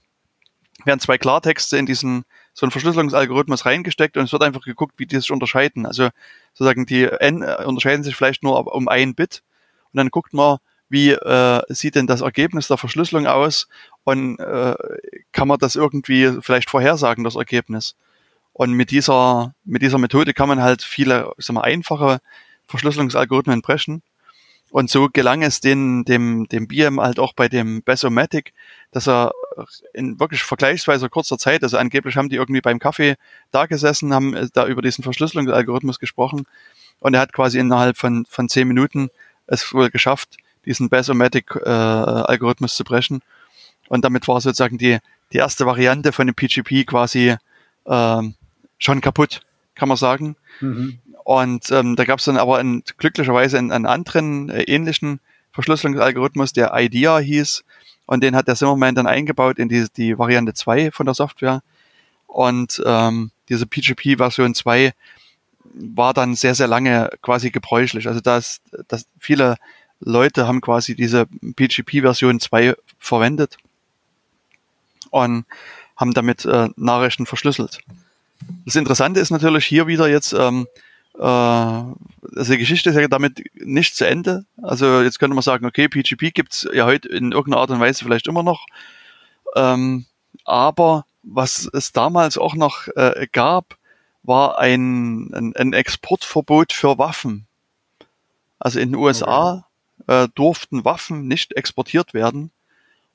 werden zwei Klartexte in diesen so einen Verschlüsselungsalgorithmus reingesteckt und es wird einfach geguckt, wie die sich unterscheiden. Also sozusagen die N äh, unterscheiden sich vielleicht nur um ein Bit und dann guckt man, wie äh, sieht denn das Ergebnis der Verschlüsselung aus und äh, kann man das irgendwie vielleicht vorhersagen, das Ergebnis. Und mit dieser, mit dieser Methode kann man halt viele, ich sag mal, einfache Verschlüsselungsalgorithmen brechen. Und so gelang es den, dem, dem BM halt auch bei dem Besomatic, dass er in wirklich vergleichsweise kurzer Zeit, also angeblich haben die irgendwie beim Kaffee da gesessen, haben da über diesen Verschlüsselungsalgorithmus gesprochen und er hat quasi innerhalb von, von zehn Minuten es wohl geschafft, diesen Basomatic-Algorithmus äh, zu brechen. Und damit war sozusagen die, die erste Variante von dem PGP quasi äh, schon kaputt, kann man sagen. Mhm. Und ähm, da gab es dann aber in, glücklicherweise einen, einen anderen äh, ähnlichen Verschlüsselungsalgorithmus, der IDEA hieß. Und den hat der Zimmerman dann eingebaut in die, die Variante 2 von der Software. Und ähm, diese PGP Version 2 war dann sehr, sehr lange quasi gebräuchlich. Also dass, dass viele Leute haben quasi diese PGP Version 2 verwendet und haben damit äh, Nachrichten verschlüsselt. Das Interessante ist natürlich hier wieder jetzt, ähm, äh, also die Geschichte ist ja damit nicht zu Ende. Also jetzt könnte man sagen, okay, PGP gibt's ja heute in irgendeiner Art und Weise vielleicht immer noch. Ähm, aber was es damals auch noch äh, gab, war ein, ein, ein, Exportverbot für Waffen. Also in den USA okay. äh, durften Waffen nicht exportiert werden.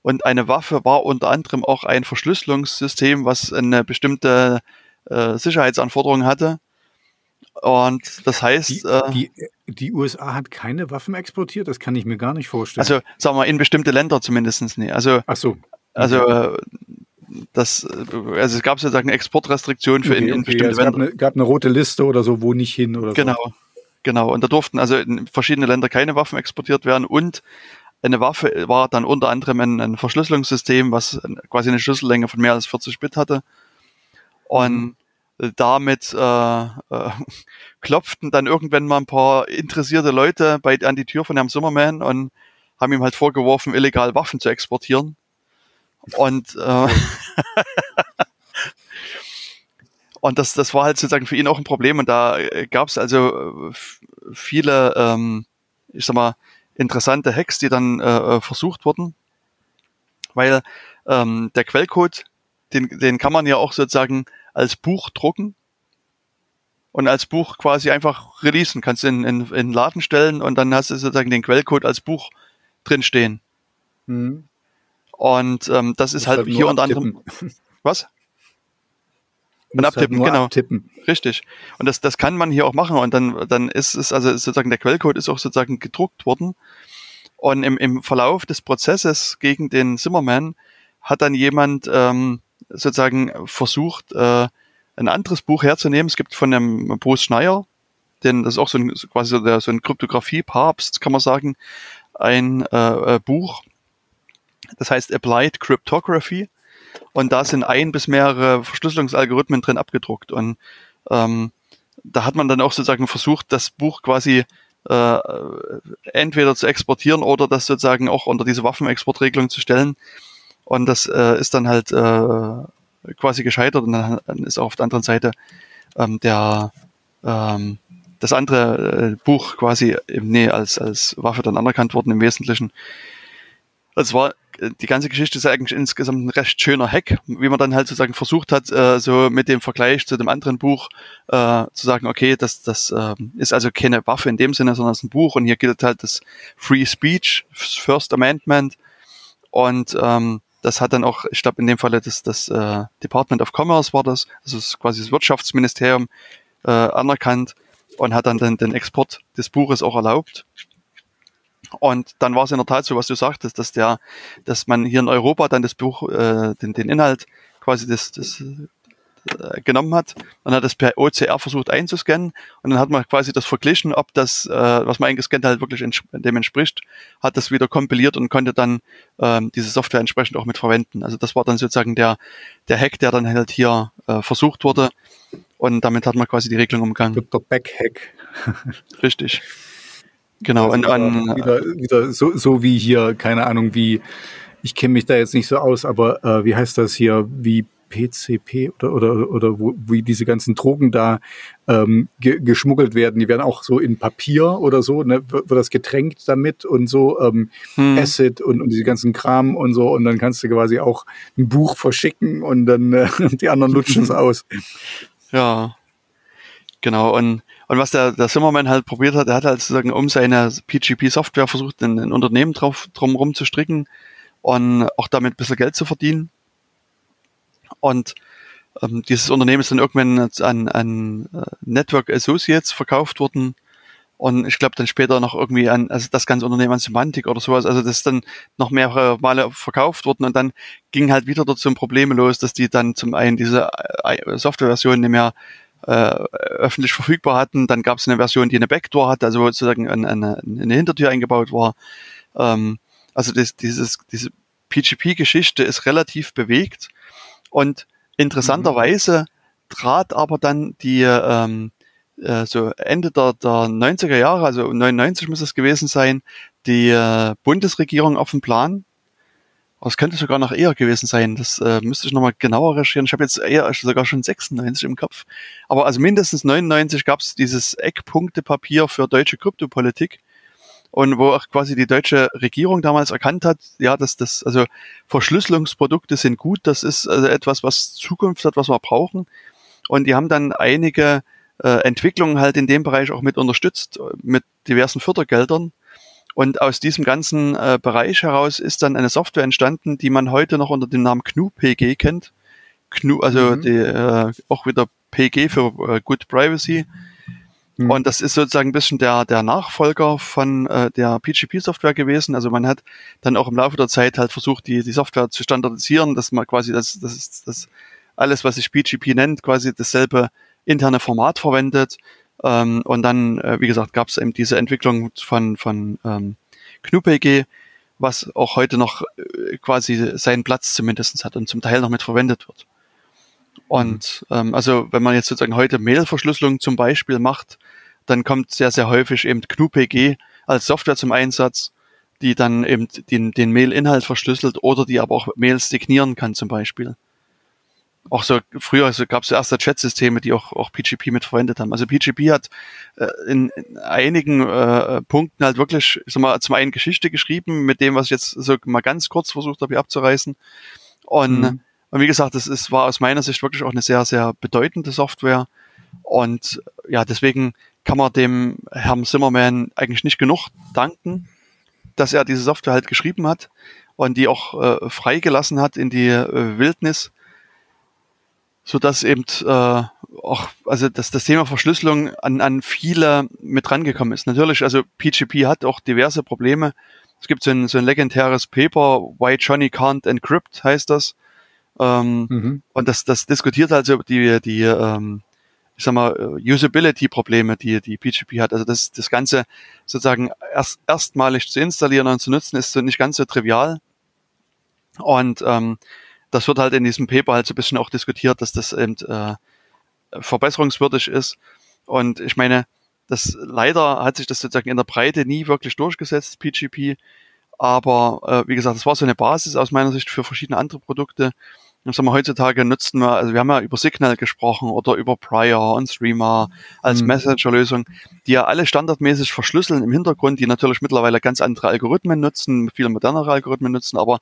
Und eine Waffe war unter anderem auch ein Verschlüsselungssystem, was eine bestimmte äh, Sicherheitsanforderung hatte. Und das heißt. Die, äh, die, die, USA hat keine Waffen exportiert? Das kann ich mir gar nicht vorstellen. Also, sagen wir, in bestimmte Länder zumindest nicht. Also, Ach so. Also, das, also es gab sozusagen Exportrestriktionen für okay, in, in okay. bestimmte ja, es gab eine, gab eine, rote Liste oder so, wo nicht hin oder genau, so. Genau, genau. Und da durften also in verschiedene Länder keine Waffen exportiert werden und eine Waffe war dann unter anderem ein, ein Verschlüsselungssystem, was quasi eine Schlüssellänge von mehr als 40 Bit hatte. Und mhm damit äh, äh, *laughs* klopften dann irgendwann mal ein paar interessierte Leute bei, an die Tür von Herrn Zimmerman und haben ihm halt vorgeworfen, illegal Waffen zu exportieren. Und, äh, *laughs* und das, das war halt sozusagen für ihn auch ein Problem. Und da gab es also äh, viele, ähm, ich sag mal, interessante Hacks, die dann äh, versucht wurden. Weil ähm, der Quellcode, den, den kann man ja auch sozusagen als Buch drucken und als Buch quasi einfach releasen. Kannst du in, in, in den Laden stellen und dann hast du sozusagen den Quellcode als Buch drinstehen. Mhm. Und ähm, das ist halt, halt hier unter anderem. *laughs* Was? Und halt abtippen, halt genau. Abtippen. Richtig. Und das, das kann man hier auch machen. Und dann, dann ist es, also sozusagen der Quellcode ist auch sozusagen gedruckt worden. Und im, im Verlauf des Prozesses gegen den Zimmerman hat dann jemand ähm, sozusagen versucht, äh, ein anderes Buch herzunehmen. Es gibt von dem Bruce Schneier, denn das ist auch so ein quasi so, der, so ein Kryptographie-Papst, kann man sagen, ein äh, äh, Buch. Das heißt Applied Cryptography. Und da sind ein bis mehrere Verschlüsselungsalgorithmen drin abgedruckt. Und ähm, da hat man dann auch sozusagen versucht, das Buch quasi äh, entweder zu exportieren oder das sozusagen auch unter diese Waffenexportregelung zu stellen. Und das äh, ist dann halt äh, quasi gescheitert und dann, ist auch auf der anderen Seite ähm, der ähm, das andere äh, Buch quasi im nee, als, als Waffe dann anerkannt worden im Wesentlichen. Es war die ganze Geschichte ist eigentlich insgesamt ein recht schöner Hack, wie man dann halt sozusagen versucht hat, äh, so mit dem Vergleich zu dem anderen Buch äh, zu sagen, okay, das, das äh, ist also keine Waffe in dem Sinne, sondern es ist ein Buch und hier gilt halt das Free Speech, First Amendment und ähm, das hat dann auch, ich glaube in dem Falle das, das äh, Department of Commerce war das, also das quasi das Wirtschaftsministerium äh, anerkannt und hat dann den, den Export des Buches auch erlaubt. Und dann war es in der Tat so, was du sagtest, dass der, dass man hier in Europa dann das Buch, äh, den, den Inhalt quasi des, des, äh, genommen hat. Man hat das per OCR versucht einzuscannen und dann hat man quasi das verglichen, ob das, äh, was man eingescannt hat, wirklich dem entspricht, hat das wieder kompiliert und konnte dann ähm, diese Software entsprechend auch mit verwenden. Also das war dann sozusagen der, der Hack, der dann halt hier äh, versucht wurde und damit hat man quasi die Regelung umgangen. Der Backhack. Richtig. Genau. Also und, und, wieder, wieder so, so wie hier, keine Ahnung, wie, ich kenne mich da jetzt nicht so aus, aber äh, wie heißt das hier, wie PCP oder, oder, oder wo, wie diese ganzen Drogen da ähm, ge geschmuggelt werden. Die werden auch so in Papier oder so, ne, wird, das getränkt damit und so, ähm, hm. Acid und, und diese ganzen Kram und so. Und dann kannst du quasi auch ein Buch verschicken und dann äh, *laughs* die anderen lutschen es *laughs* aus. Ja, genau. Und, und was der, der Zimmermann halt probiert hat, er hat halt sozusagen um seine PGP-Software versucht, ein, ein Unternehmen drauf, drum zu stricken und auch damit ein bisschen Geld zu verdienen. Und ähm, dieses Unternehmen ist dann irgendwann an, an uh, Network Associates verkauft worden. Und ich glaube dann später noch irgendwie an, also das ganze Unternehmen an Semantik oder sowas. Also das ist dann noch mehrere Male verkauft worden und dann ging halt wieder dort so Probleme los, dass die dann zum einen diese äh, Softwareversion nicht mehr äh, öffentlich verfügbar hatten. Dann gab es eine Version, die eine Backdoor hatte, also sozusagen eine, eine, eine Hintertür eingebaut war. Ähm, also das, dieses, diese PGP-Geschichte ist relativ bewegt und interessanterweise trat aber dann die ähm, äh, so Ende der, der 90er Jahre, also 99 muss es gewesen sein, die äh, Bundesregierung auf den Plan. Das könnte sogar noch eher gewesen sein. Das äh, müsste ich nochmal genauer recherchieren. Ich habe jetzt eher sogar schon 96 im Kopf. Aber also mindestens 99 gab es dieses Eckpunktepapier für deutsche Kryptopolitik und wo auch quasi die deutsche Regierung damals erkannt hat, ja, dass das, also Verschlüsselungsprodukte sind gut, das ist also etwas, was Zukunft hat, was wir brauchen. Und die haben dann einige äh, Entwicklungen halt in dem Bereich auch mit unterstützt, mit diversen Fördergeldern. Und aus diesem ganzen äh, Bereich heraus ist dann eine Software entstanden, die man heute noch unter dem Namen GNU-PG kennt. GNU, also mhm. die, äh, auch wieder PG für äh, Good Privacy. Mhm. Und das ist sozusagen ein bisschen der, der Nachfolger von äh, der PGP-Software gewesen. Also man hat dann auch im Laufe der Zeit halt versucht, die, die Software zu standardisieren, dass man quasi das, das ist das alles, was sich PGP nennt, quasi dasselbe interne Format verwendet. Ähm, und dann, äh, wie gesagt, gab es eben diese Entwicklung von, von ähm, GNU-PG, was auch heute noch äh, quasi seinen Platz zumindest hat und zum Teil noch mit verwendet wird. Und ähm, also wenn man jetzt sozusagen heute Mail-Verschlüsselung zum Beispiel macht, dann kommt sehr, sehr häufig eben GNU-PG als Software zum Einsatz, die dann eben den, den Mail-Inhalt verschlüsselt oder die aber auch Mails signieren kann zum Beispiel. Auch so früher also gab es erste Chat-Systeme, die auch, auch PGP mit verwendet haben. Also PGP hat äh, in, in einigen äh, Punkten halt wirklich, ich sag mal, zum einen Geschichte geschrieben, mit dem, was ich jetzt so mal ganz kurz versucht habe, hier abzureißen. Und mhm und wie gesagt, das ist, war aus meiner Sicht wirklich auch eine sehr, sehr bedeutende Software. Und ja, deswegen kann man dem Herrn Zimmerman eigentlich nicht genug danken, dass er diese Software halt geschrieben hat und die auch äh, freigelassen hat in die äh, Wildnis, so dass eben äh, auch, also dass das Thema Verschlüsselung an, an viele mit rangekommen ist. Natürlich, also PGP hat auch diverse Probleme. Es gibt so ein, so ein legendäres Paper, Why Johnny Can't Encrypt heißt das. Ähm, mhm. Und das, das diskutiert also die, die ähm, ich sag mal, Usability-Probleme, die die PGP hat. Also das, das Ganze sozusagen erst, erstmalig zu installieren und zu nutzen, ist so nicht ganz so trivial. Und ähm, das wird halt in diesem Paper halt so ein bisschen auch diskutiert, dass das eben äh, verbesserungswürdig ist. Und ich meine, das leider hat sich das sozusagen in der Breite nie wirklich durchgesetzt, PGP. Aber äh, wie gesagt, das war so eine Basis aus meiner Sicht für verschiedene andere Produkte sagen wir, heutzutage nutzen wir, also wir haben ja über Signal gesprochen oder über Prior und Streamer als mhm. Messenger-Lösung, die ja alle standardmäßig verschlüsseln im Hintergrund, die natürlich mittlerweile ganz andere Algorithmen nutzen, viel modernere Algorithmen nutzen, aber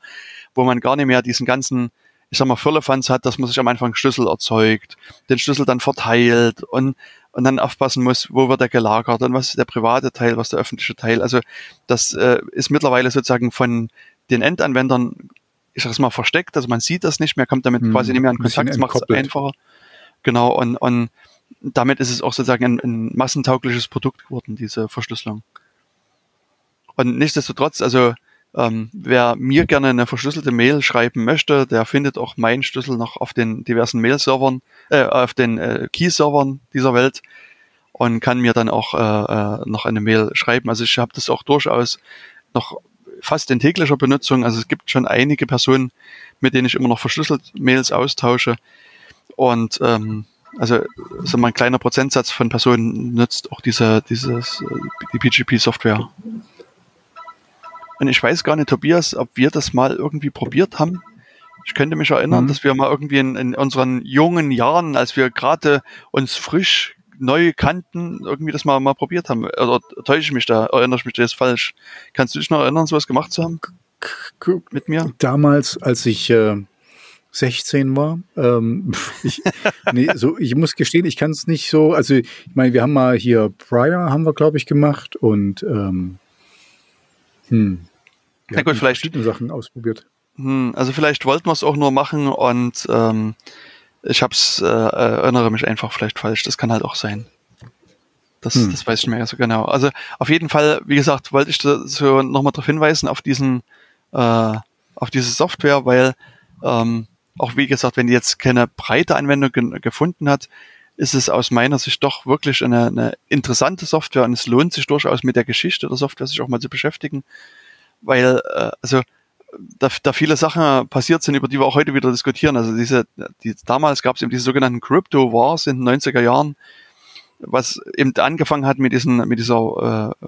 wo man gar nicht mehr diesen ganzen, ich sag mal, Firlefanz hat, dass man sich am Anfang Schlüssel erzeugt, den Schlüssel dann verteilt und und dann aufpassen muss, wo wird er gelagert und was ist der private Teil, was ist der öffentliche Teil. Also das äh, ist mittlerweile sozusagen von den Endanwendern ich sag's mal, versteckt, also man sieht das nicht mehr, kommt damit hm, quasi nicht mehr in Kontakt, macht es einfacher. Genau, und, und damit ist es auch sozusagen ein, ein massentaugliches Produkt geworden, diese Verschlüsselung. Und nichtsdestotrotz, also ähm, wer mir gerne eine verschlüsselte Mail schreiben möchte, der findet auch meinen Schlüssel noch auf den diversen Mail-Servern, äh, auf den äh, Key-Servern dieser Welt und kann mir dann auch äh, äh noch eine Mail schreiben. Also ich habe das auch durchaus noch fast in täglicher Benutzung. Also es gibt schon einige Personen, mit denen ich immer noch verschlüsselt Mails austausche. Und ähm, also so mal ein kleiner Prozentsatz von Personen nutzt auch diese, dieses, die PGP-Software. Und ich weiß gar nicht, Tobias, ob wir das mal irgendwie probiert haben. Ich könnte mich erinnern, mhm. dass wir mal irgendwie in, in unseren jungen Jahren, als wir gerade uns frisch neu kannten, irgendwie das mal, mal probiert haben. Oder täusche ich mich da? Erinnere ich mich da jetzt falsch? Kannst du dich noch erinnern, sowas gemacht zu haben? Mit mir? Damals, als ich äh, 16 war. Ähm, *laughs* ich, nee, so, ich muss gestehen, ich kann es nicht so. Also, ich meine, wir haben mal hier Prior, haben wir, glaube ich, gemacht und ähm, hm, wir Na gut, vielleicht verschiedene Sachen ausprobiert. Hm, also vielleicht wollten wir es auch nur machen und ähm, ich hab's, äh, erinnere mich einfach vielleicht falsch. Das kann halt auch sein. Das, hm. das weiß ich mir ja so genau. Also auf jeden Fall, wie gesagt, wollte ich so nochmal darauf hinweisen, auf diesen, äh, auf diese Software, weil ähm, auch wie gesagt, wenn die jetzt keine breite Anwendung ge gefunden hat, ist es aus meiner Sicht doch wirklich eine, eine interessante Software und es lohnt sich durchaus mit der Geschichte der Software sich auch mal zu beschäftigen, weil äh, also da, da viele Sachen passiert sind, über die wir auch heute wieder diskutieren. Also diese, die, damals gab es eben diese sogenannten Crypto Wars in den 90er Jahren, was eben angefangen hat mit diesen, mit dieser äh,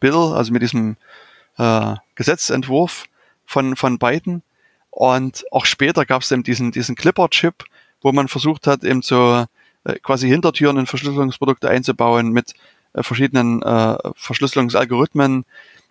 Bill, also mit diesem äh, Gesetzentwurf von, von Biden und auch später gab es eben diesen, diesen Clipper-Chip, wo man versucht hat, eben so äh, quasi Hintertüren in Verschlüsselungsprodukte einzubauen mit äh, verschiedenen äh, Verschlüsselungsalgorithmen,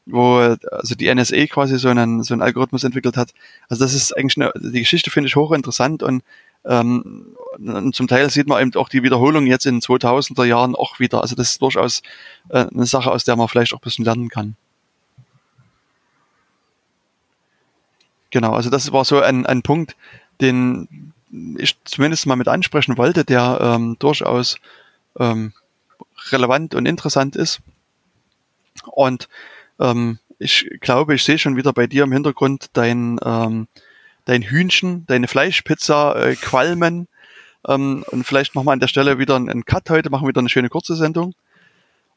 wo also die NSA quasi so einen, so einen Algorithmus entwickelt hat. Also das ist eigentlich eine, die Geschichte finde ich hochinteressant und, ähm, und zum Teil sieht man eben auch die Wiederholung jetzt in 2000er Jahren auch wieder. Also das ist durchaus äh, eine Sache, aus der man vielleicht auch ein bisschen lernen kann. Genau, also das war so ein, ein Punkt, den ich zumindest mal mit ansprechen wollte, der ähm, durchaus ähm, relevant und interessant ist. Und ähm, ich glaube, ich sehe schon wieder bei dir im Hintergrund dein, ähm, dein Hühnchen, deine Fleischpizza äh, qualmen. Ähm, und vielleicht machen wir an der Stelle wieder einen Cut heute, machen wieder eine schöne kurze Sendung.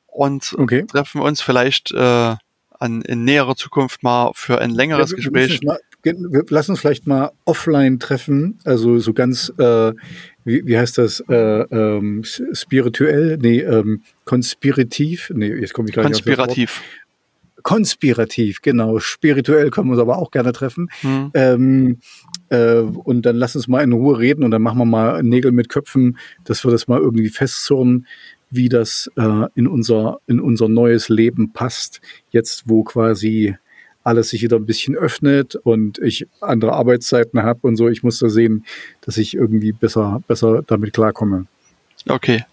Und okay. treffen uns vielleicht äh, an, in näherer Zukunft mal für ein längeres ja, Gespräch. Mal, lassen uns vielleicht mal offline treffen, also so ganz, äh, wie, wie heißt das, äh, ähm, spirituell, nee, ähm, konspirativ, nee, jetzt komme ich gleich Konspirativ. Konspirativ, genau. Spirituell können wir uns aber auch gerne treffen. Hm. Ähm, äh, und dann lass uns mal in Ruhe reden und dann machen wir mal Nägel mit Köpfen, dass wir das mal irgendwie festzurren, wie das äh, in, unser, in unser neues Leben passt. Jetzt, wo quasi alles sich wieder ein bisschen öffnet und ich andere Arbeitszeiten habe und so. Ich muss da sehen, dass ich irgendwie besser, besser damit klarkomme. Okay.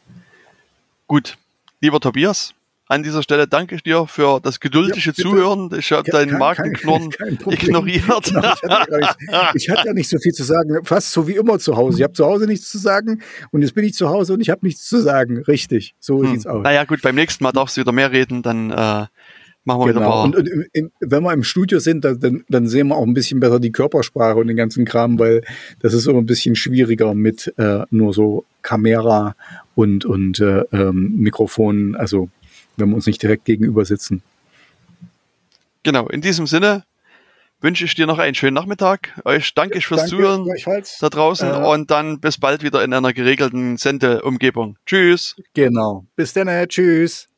Gut. Lieber Tobias, an dieser Stelle danke ich dir für das geduldige ja, Zuhören. Ich habe deinen Markenknurren *laughs* ignoriert. Genau, ich, hatte nicht, ich, hatte ja nicht so viel zu sagen, fast so wie immer zu Hause. Ich habe zu Hause nichts zu sagen und jetzt bin ich zu Hause und ich habe nichts zu sagen. Richtig, so hm. sieht's aus. Naja gut, beim nächsten Mal darfst du wieder mehr reden, dann äh, Machen wir genau. Und, und in, wenn wir im Studio sind, dann, dann sehen wir auch ein bisschen besser die Körpersprache und den ganzen Kram, weil das ist immer ein bisschen schwieriger mit äh, nur so Kamera und, und äh, ähm, Mikrofonen, also wenn wir uns nicht direkt gegenüber sitzen. Genau, in diesem Sinne wünsche ich dir noch einen schönen Nachmittag. Euch danke ich fürs danke, Zuhören da draußen äh, und dann bis bald wieder in einer geregelten Sendeumgebung. Tschüss. Genau. Bis dann. Tschüss.